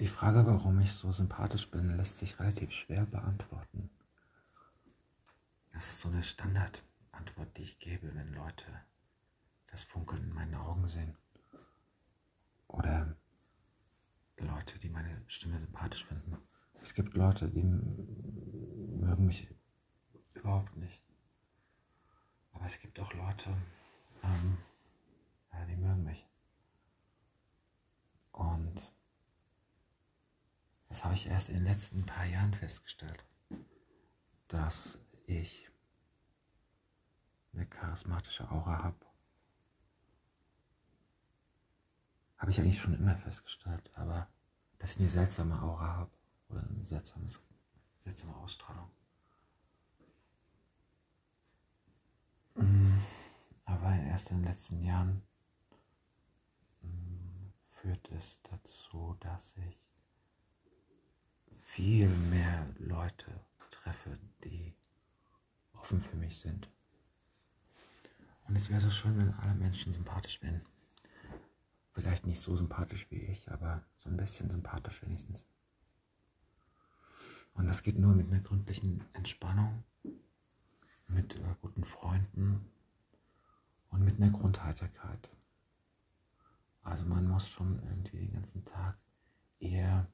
Die Frage, warum ich so sympathisch bin, lässt sich relativ schwer beantworten. Das ist so eine Standardantwort, die ich gebe, wenn Leute das Funkeln in meinen Augen sehen. Oder Leute, die meine Stimme sympathisch finden. Es gibt Leute, die mögen mich überhaupt nicht. Aber es gibt auch Leute, ähm, die mögen mich. Und das habe ich erst in den letzten paar Jahren festgestellt, dass ich eine charismatische Aura habe. Habe ich eigentlich schon immer festgestellt, aber dass ich eine seltsame Aura habe oder eine seltsames, seltsame Ausstrahlung. Mm, aber erst in den letzten Jahren mm, führt es dazu, dass ich viel mehr Leute treffe, die offen für mich sind. Und es wäre so schön, wenn alle Menschen sympathisch wären. Vielleicht nicht so sympathisch wie ich, aber so ein bisschen sympathisch wenigstens. Und das geht nur mit einer gründlichen Entspannung, mit äh, guten Freunden und mit einer Grundheiterkeit. Also man muss schon irgendwie den ganzen Tag eher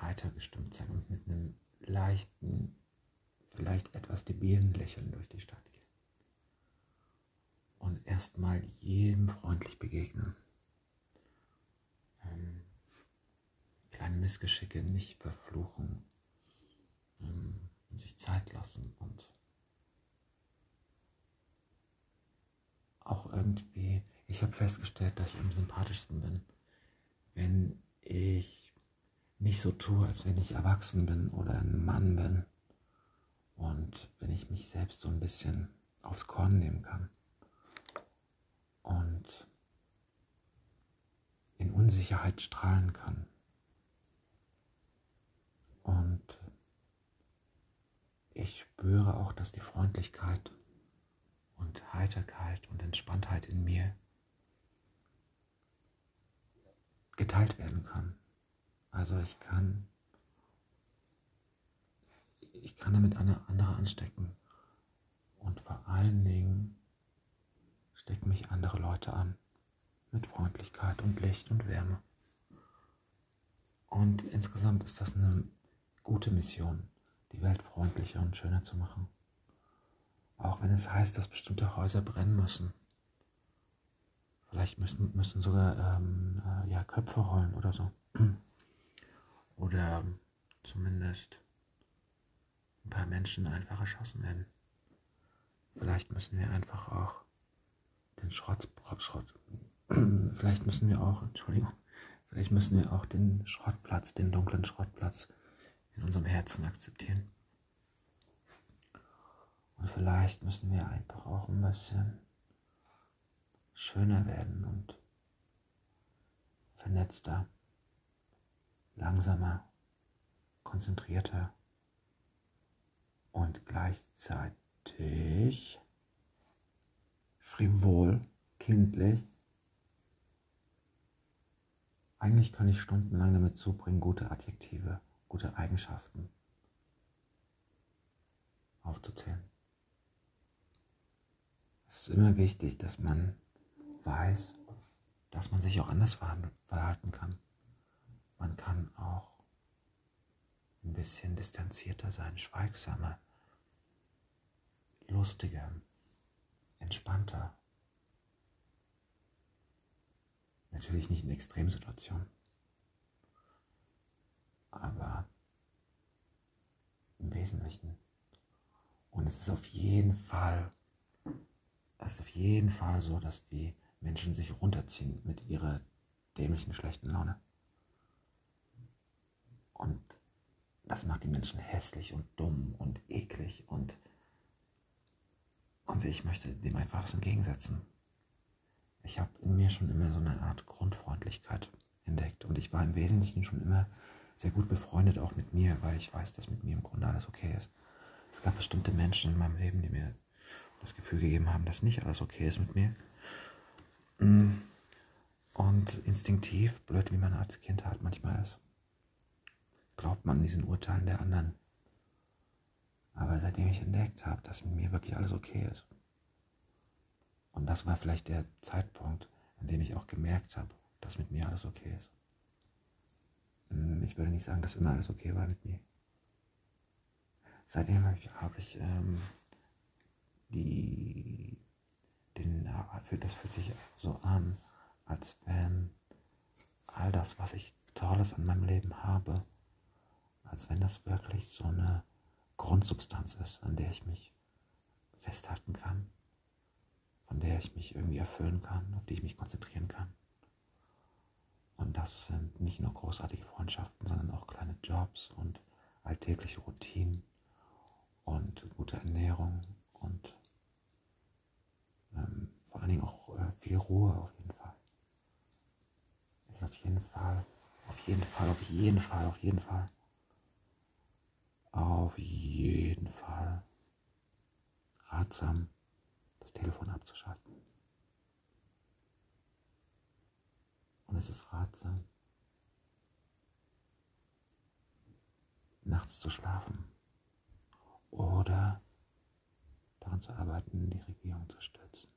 heiter gestimmt sein und mit einem leichten, vielleicht etwas debilen Lächeln durch die Stadt gehen. Und erstmal jedem freundlich begegnen. Ähm, kleine Missgeschicke nicht verfluchen. Ähm, sich Zeit lassen und auch irgendwie, ich habe festgestellt, dass ich am sympathischsten bin, wenn ich nicht so tue, als wenn ich erwachsen bin oder ein Mann bin. Und wenn ich mich selbst so ein bisschen aufs Korn nehmen kann. Und in Unsicherheit strahlen kann. Und ich spüre auch, dass die Freundlichkeit und Heiterkeit und Entspanntheit in mir geteilt werden kann. Also ich kann, ich kann damit eine andere anstecken. Und vor allen Dingen stecken mich andere Leute an. Mit Freundlichkeit und Licht und Wärme. Und insgesamt ist das eine gute Mission, die Welt freundlicher und schöner zu machen. Auch wenn es heißt, dass bestimmte Häuser brennen müssen. Vielleicht müssen, müssen sogar ähm, äh, ja, Köpfe rollen oder so. Oder zumindest ein paar Menschen einfach erschossen werden. Vielleicht müssen wir einfach auch den Schrott, Schrott, vielleicht müssen wir auch, Entschuldigung, vielleicht müssen wir auch den Schrottplatz, den dunklen Schrottplatz in unserem Herzen akzeptieren. Und vielleicht müssen wir einfach auch ein bisschen schöner werden und vernetzter langsamer, konzentrierter und gleichzeitig frivol, kindlich. Eigentlich kann ich stundenlang damit zubringen, gute Adjektive, gute Eigenschaften aufzuzählen. Es ist immer wichtig, dass man weiß, dass man sich auch anders verhalten kann. Man kann auch ein bisschen distanzierter sein, schweigsamer, lustiger, entspannter. Natürlich nicht in Extremsituationen, aber im Wesentlichen. Und es ist auf jeden Fall, es ist auf jeden Fall so, dass die Menschen sich runterziehen mit ihrer dämlichen schlechten Laune. Und das macht die Menschen hässlich und dumm und eklig und, und ich möchte dem einfach was entgegensetzen. Ich habe in mir schon immer so eine Art Grundfreundlichkeit entdeckt und ich war im Wesentlichen schon immer sehr gut befreundet auch mit mir, weil ich weiß, dass mit mir im Grunde alles okay ist. Es gab bestimmte Menschen in meinem Leben, die mir das Gefühl gegeben haben, dass nicht alles okay ist mit mir. Mm. Und instinktiv, blöd wie man als Kind halt manchmal ist, glaubt man diesen Urteilen der anderen. Aber seitdem ich entdeckt habe, dass mit mir wirklich alles okay ist, und das war vielleicht der Zeitpunkt, an dem ich auch gemerkt habe, dass mit mir alles okay ist. Hm, ich würde nicht sagen, dass immer alles okay war mit mir. Seitdem habe ich, hab ich ähm, die, den, das fühlt sich so an, als wenn all das, was ich Tolles an meinem Leben habe, als wenn das wirklich so eine Grundsubstanz ist, an der ich mich festhalten kann, von der ich mich irgendwie erfüllen kann, auf die ich mich konzentrieren kann. Und das sind nicht nur großartige Freundschaften, sondern auch kleine Jobs und alltägliche Routinen und gute Ernährung und ähm, vor allen Dingen auch äh, viel Ruhe auf jeden Fall. Ist auf jeden Fall, auf jeden Fall, auf jeden Fall, auf jeden Fall auf jeden Fall ratsam, das Telefon abzuschalten. Und es ist ratsam, nachts zu schlafen oder daran zu arbeiten, die Regierung zu stürzen.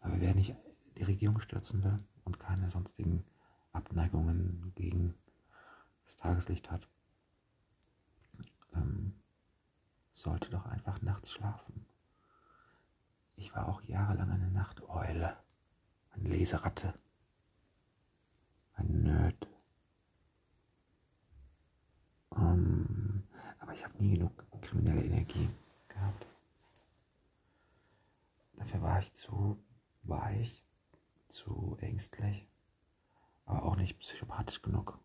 Aber wer nicht die Regierung stürzen will und keine sonstigen Abneigungen gegen das Tageslicht hat, ähm, sollte doch einfach nachts schlafen. Ich war auch jahrelang eine Nachteule, eine Leseratte, ein Nerd. Ähm, aber ich habe nie genug kriminelle Energie gehabt. Dafür war ich zu weich, zu ängstlich, aber auch nicht psychopathisch genug.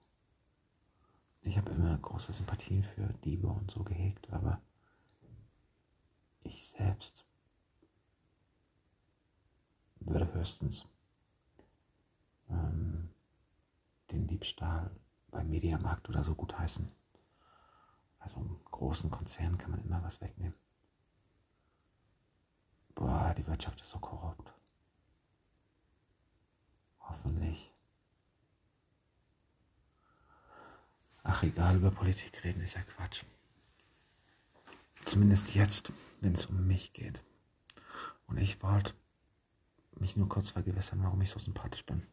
Ich habe immer große Sympathien für Diebe und so gehegt, aber ich selbst würde höchstens ähm, den Diebstahl beim Mediamarkt oder so gut heißen. Also im großen Konzern kann man immer was wegnehmen. Boah, die Wirtschaft ist so korrupt. Hoffentlich Ach egal, über Politik reden ist ja Quatsch. Zumindest jetzt, wenn es um mich geht. Und ich wollte mich nur kurz vergewissern, warum ich so sympathisch bin.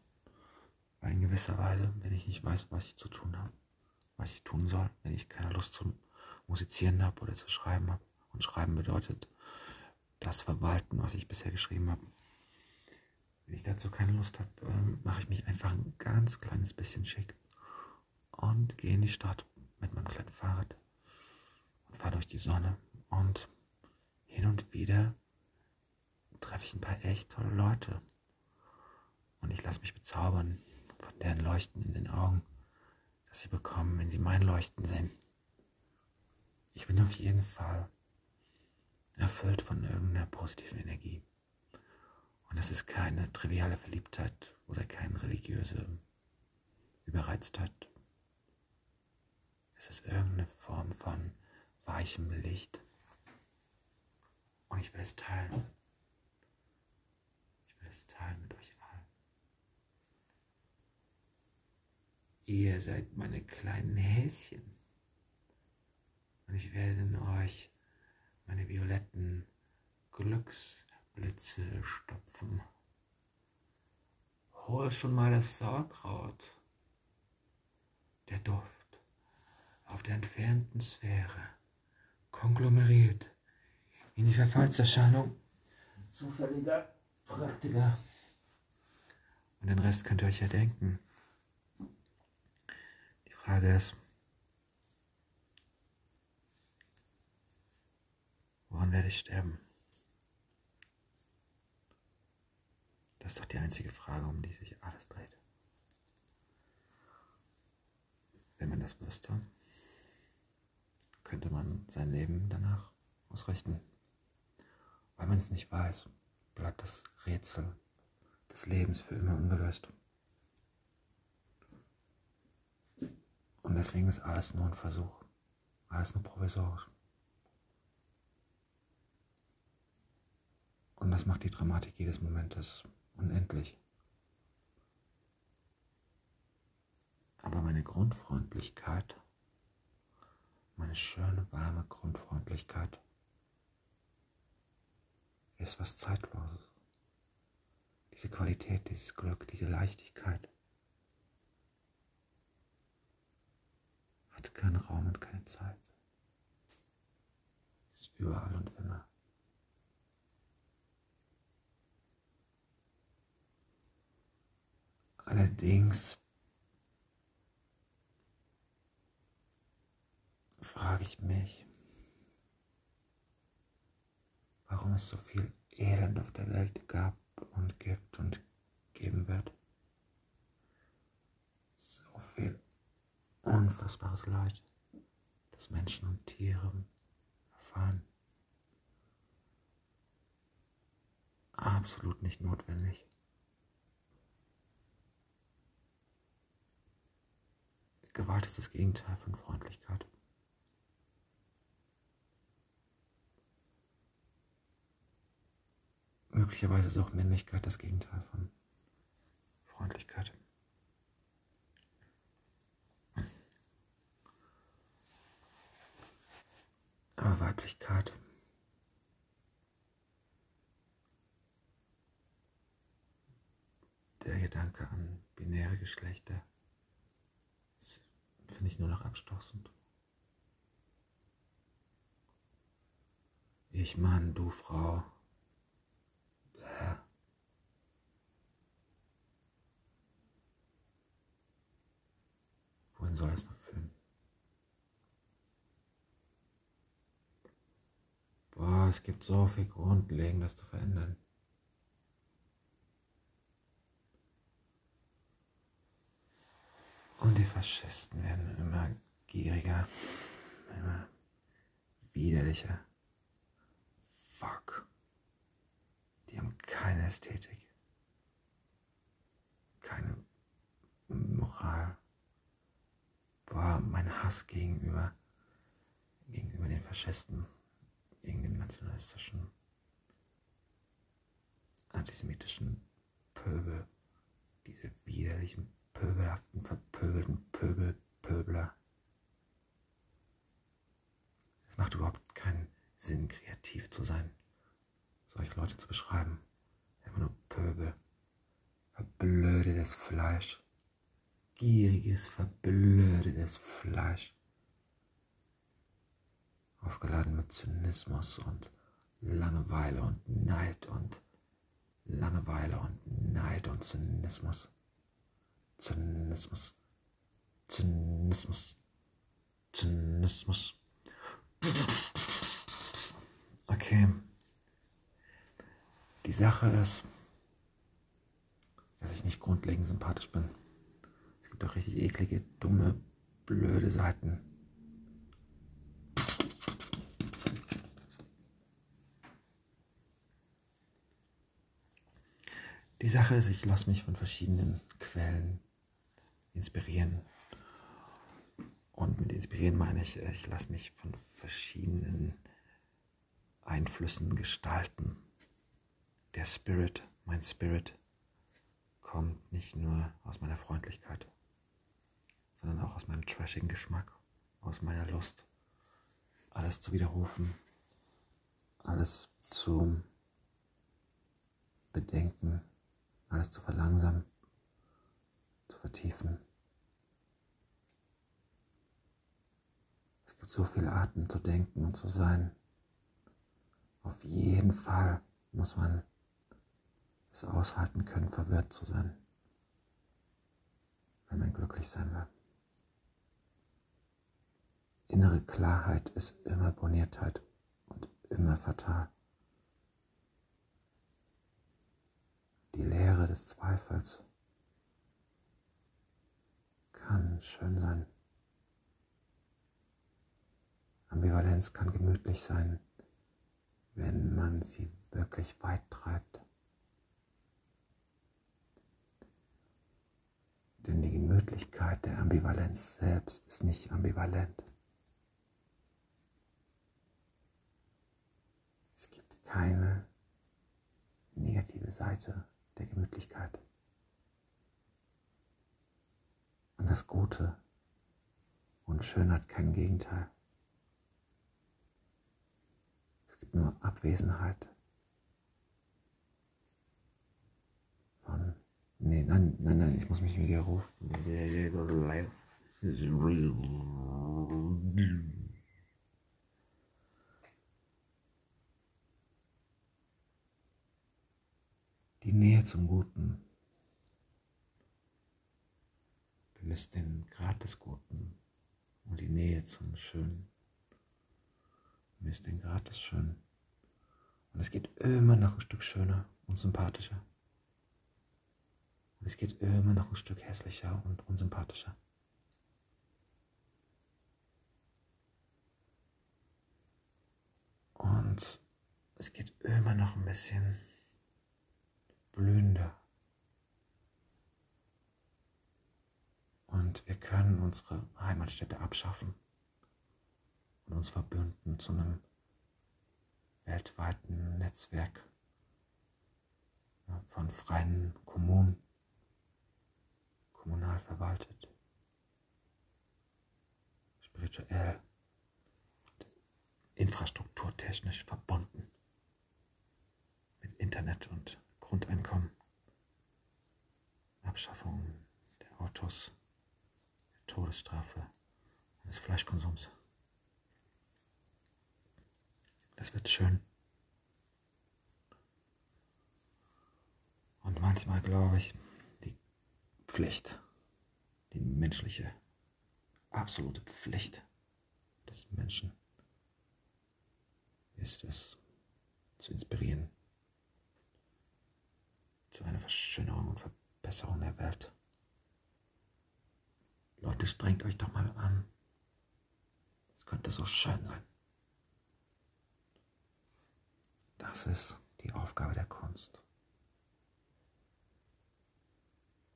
Weil in gewisser Weise, wenn ich nicht weiß, was ich zu tun habe, was ich tun soll, wenn ich keine Lust zum Musizieren habe oder zu schreiben habe. Und schreiben bedeutet das Verwalten, was ich bisher geschrieben habe. Wenn ich dazu keine Lust habe, ähm, mache ich mich einfach ein ganz kleines bisschen schick und gehe in die Stadt mit meinem kleinen Fahrrad und fahre durch die Sonne und hin und wieder treffe ich ein paar echt tolle Leute und ich lasse mich bezaubern von deren Leuchten in den Augen, das sie bekommen, wenn sie mein Leuchten sehen. Ich bin auf jeden Fall erfüllt von irgendeiner positiven Energie. Und es ist keine triviale Verliebtheit oder keine religiöse Überreiztheit es ist irgendeine Form von weichem Licht. Und ich will es teilen. Ich will es teilen mit euch allen. Ihr seid meine kleinen Häschen. Und ich werde in euch meine violetten Glücksblitze stopfen. Hol schon mal das Sauerkraut. Der Duft auf der entfernten Sphäre, konglomeriert in die Verfallserscheinung zufälliger Praktiker. Und den Rest könnt ihr euch ja denken. Die Frage ist, woran werde ich sterben? Das ist doch die einzige Frage, um die sich alles dreht. Wenn man das wüsste könnte man sein Leben danach ausrichten. Weil man es nicht weiß, bleibt das Rätsel des Lebens für immer ungelöst. Und deswegen ist alles nur ein Versuch, alles nur provisorisch. Und das macht die Dramatik jedes Momentes unendlich. meine Grundfreundlichkeit, meine schöne, warme Grundfreundlichkeit ist was Zeitloses. Diese Qualität, dieses Glück, diese Leichtigkeit hat keinen Raum und keine Zeit. Es ist überall und immer. Allerdings frage ich mich, warum es so viel Elend auf der Welt gab und gibt und geben wird. So viel unfassbares Leid, das Menschen und Tiere erfahren. Absolut nicht notwendig. Gewalt ist das Gegenteil von Freundlichkeit. Möglicherweise ist auch Männlichkeit das Gegenteil von Freundlichkeit. Aber Weiblichkeit der Gedanke an binäre Geschlechter finde ich nur noch abstoßend. Ich Mann, du Frau. Wohin soll es noch führen? Boah, es gibt so viel Grundlegendes zu verändern. Und die Faschisten werden immer gieriger, immer widerlicher. Fuck. Die haben keine Ästhetik, keine Moral. Boah, mein Hass gegenüber, gegenüber den Faschisten, gegen den nationalistischen, antisemitischen Pöbel, diese widerlichen pöbelhaften, verpöbelten Pöbel, Pöbler. Es macht überhaupt keinen Sinn, kreativ zu sein, solche Leute zu beschreiben. Einfach nur Pöbel, verblödetes Fleisch, gieriges, verblödetes Fleisch, aufgeladen mit Zynismus und Langeweile und Neid und Langeweile und Neid und Zynismus. Zynismus. Zynismus. Zynismus. Okay. Die Sache ist, dass ich nicht grundlegend sympathisch bin. Es gibt auch richtig eklige, dumme, blöde Seiten. Die Sache ist, ich lasse mich von verschiedenen Quellen inspirieren. Und mit inspirieren meine ich, ich lasse mich von verschiedenen Einflüssen gestalten. Der Spirit, mein Spirit, kommt nicht nur aus meiner Freundlichkeit, sondern auch aus meinem trashigen Geschmack, aus meiner Lust, alles zu widerrufen, alles zu bedenken, alles zu verlangsamen zu vertiefen. Es gibt so viele Arten zu denken und zu sein. Auf jeden Fall muss man es aushalten können, verwirrt zu sein, wenn man glücklich sein will. Innere Klarheit ist immer Boniertheit und immer fatal. Die Lehre des Zweifels kann schön sein. Ambivalenz kann gemütlich sein, wenn man sie wirklich weit treibt. Denn die Gemütlichkeit der Ambivalenz selbst ist nicht ambivalent. Es gibt keine negative Seite der Gemütlichkeit. Und das Gute Und schön hat kein Gegenteil. Es gibt nur Abwesenheit von. Nee, nein, nein, nein, ich muss mich wieder rufen. Die Nähe zum Guten bemisst den Grad des Guten und die Nähe zum Schönen bemisst den Grad des Schönen. Und es geht immer noch ein Stück schöner und sympathischer. Und es geht immer noch ein Stück hässlicher und unsympathischer. Und es geht immer noch ein bisschen blühender. Und wir können unsere Heimatstätte abschaffen und uns verbünden zu einem weltweiten Netzwerk von freien Kommunen, kommunal verwaltet, spirituell, infrastrukturtechnisch verbunden mit Internet und Grundeinkommen, Abschaffung der Autos, der Todesstrafe und des Fleischkonsums. Das wird schön. Und manchmal glaube ich, Pflicht, die menschliche, absolute Pflicht des Menschen ist es, zu inspirieren zu einer Verschönerung und Verbesserung der Welt. Leute, strengt euch doch mal an. Es könnte so schön sein. Das ist die Aufgabe der Kunst.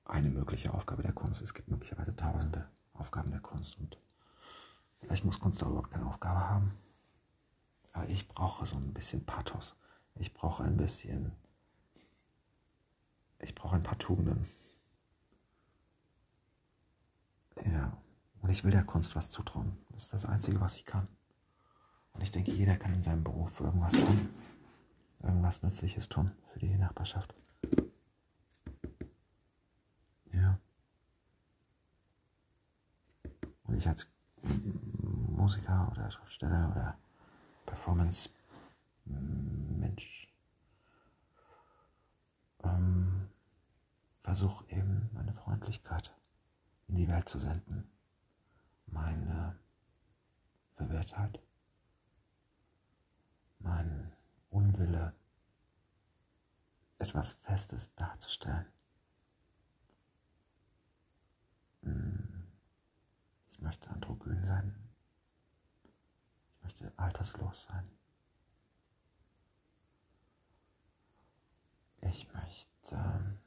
Eine mögliche Aufgabe der Kunst. Es gibt möglicherweise tausende Aufgaben der Kunst und vielleicht muss Kunst auch überhaupt keine Aufgabe haben. Aber ich brauche so ein bisschen Pathos. Ich brauche ein bisschen ich brauche ein paar Tugenden. Ja, und ich will der Kunst was zutrauen. Das ist das Einzige, was ich kann. Und ich denke, jeder kann in seinem Beruf irgendwas tun. Irgendwas Nützliches tun für die Nachbarschaft. Ja. Und ich als Musiker oder Schriftsteller oder Performance-Mensch. Ähm, versuche eben meine Freundlichkeit in die Welt zu senden, meine Verwirrtheit, mein Unwille, etwas Festes darzustellen. Ich möchte androgyn sein. Ich möchte alterslos sein. Ich möchte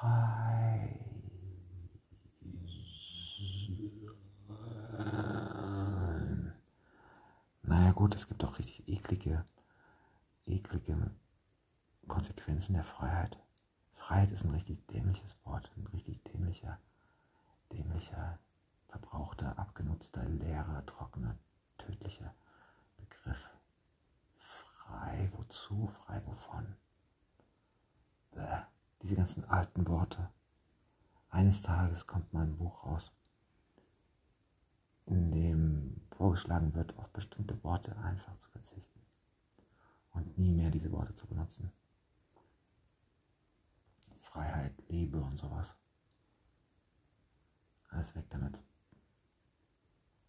frei sein. Naja gut, es gibt auch richtig eklige, eklige Konsequenzen der Freiheit. Freiheit ist ein richtig dämliches Wort, ein richtig dämlicher, dämlicher, verbrauchter, abgenutzter, leerer, trockener, tödlicher Begriff. Frei wozu? Frei wovon? Bäh, diese ganzen alten Worte. Eines Tages kommt mal ein Buch raus, in dem vorgeschlagen wird, auf bestimmte Worte einfach zu verzichten und nie mehr diese Worte zu benutzen. Freiheit, Liebe und sowas. Alles weg damit.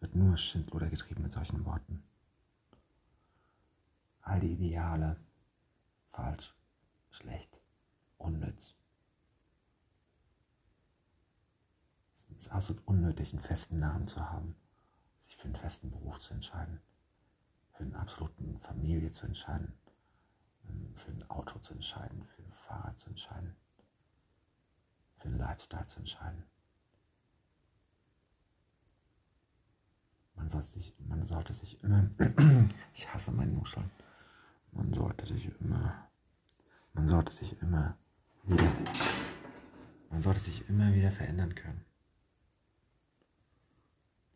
Wird nur Schindluder getrieben mit solchen Worten all die Ideale falsch, schlecht, unnütz. Es ist absolut unnötig, einen festen Namen zu haben, sich für einen festen Beruf zu entscheiden, für eine absoluten Familie zu entscheiden, ähm, für ein Auto zu entscheiden, für ein Fahrrad zu entscheiden, für einen Lifestyle zu entscheiden. Man sollte sich, man sollte sich immer, ich hasse meinen Nuscheln. Man sollte sich immer, man sollte sich immer wieder, man sollte sich immer wieder verändern können.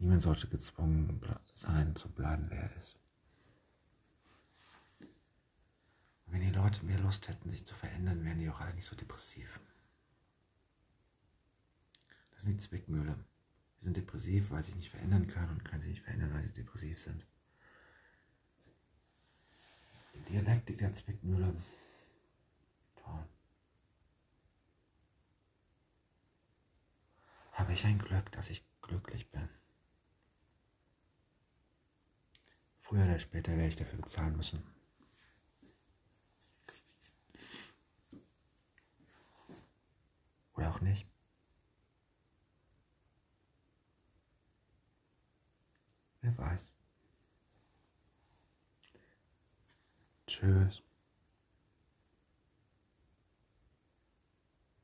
Niemand sollte gezwungen sein, zu bleiben, wer er ist. Und wenn die Leute mehr Lust hätten, sich zu verändern, wären die auch alle nicht so depressiv. Das sind die Zwickmühle. Sie sind depressiv, weil sie sich nicht verändern können und können sich nicht verändern, weil sie depressiv sind. Die Dialektik der Zwickmühle. Toll. Habe ich ein Glück, dass ich glücklich bin. Früher oder später werde ich dafür bezahlen müssen. Oder auch nicht. Wer weiß. Tschüss.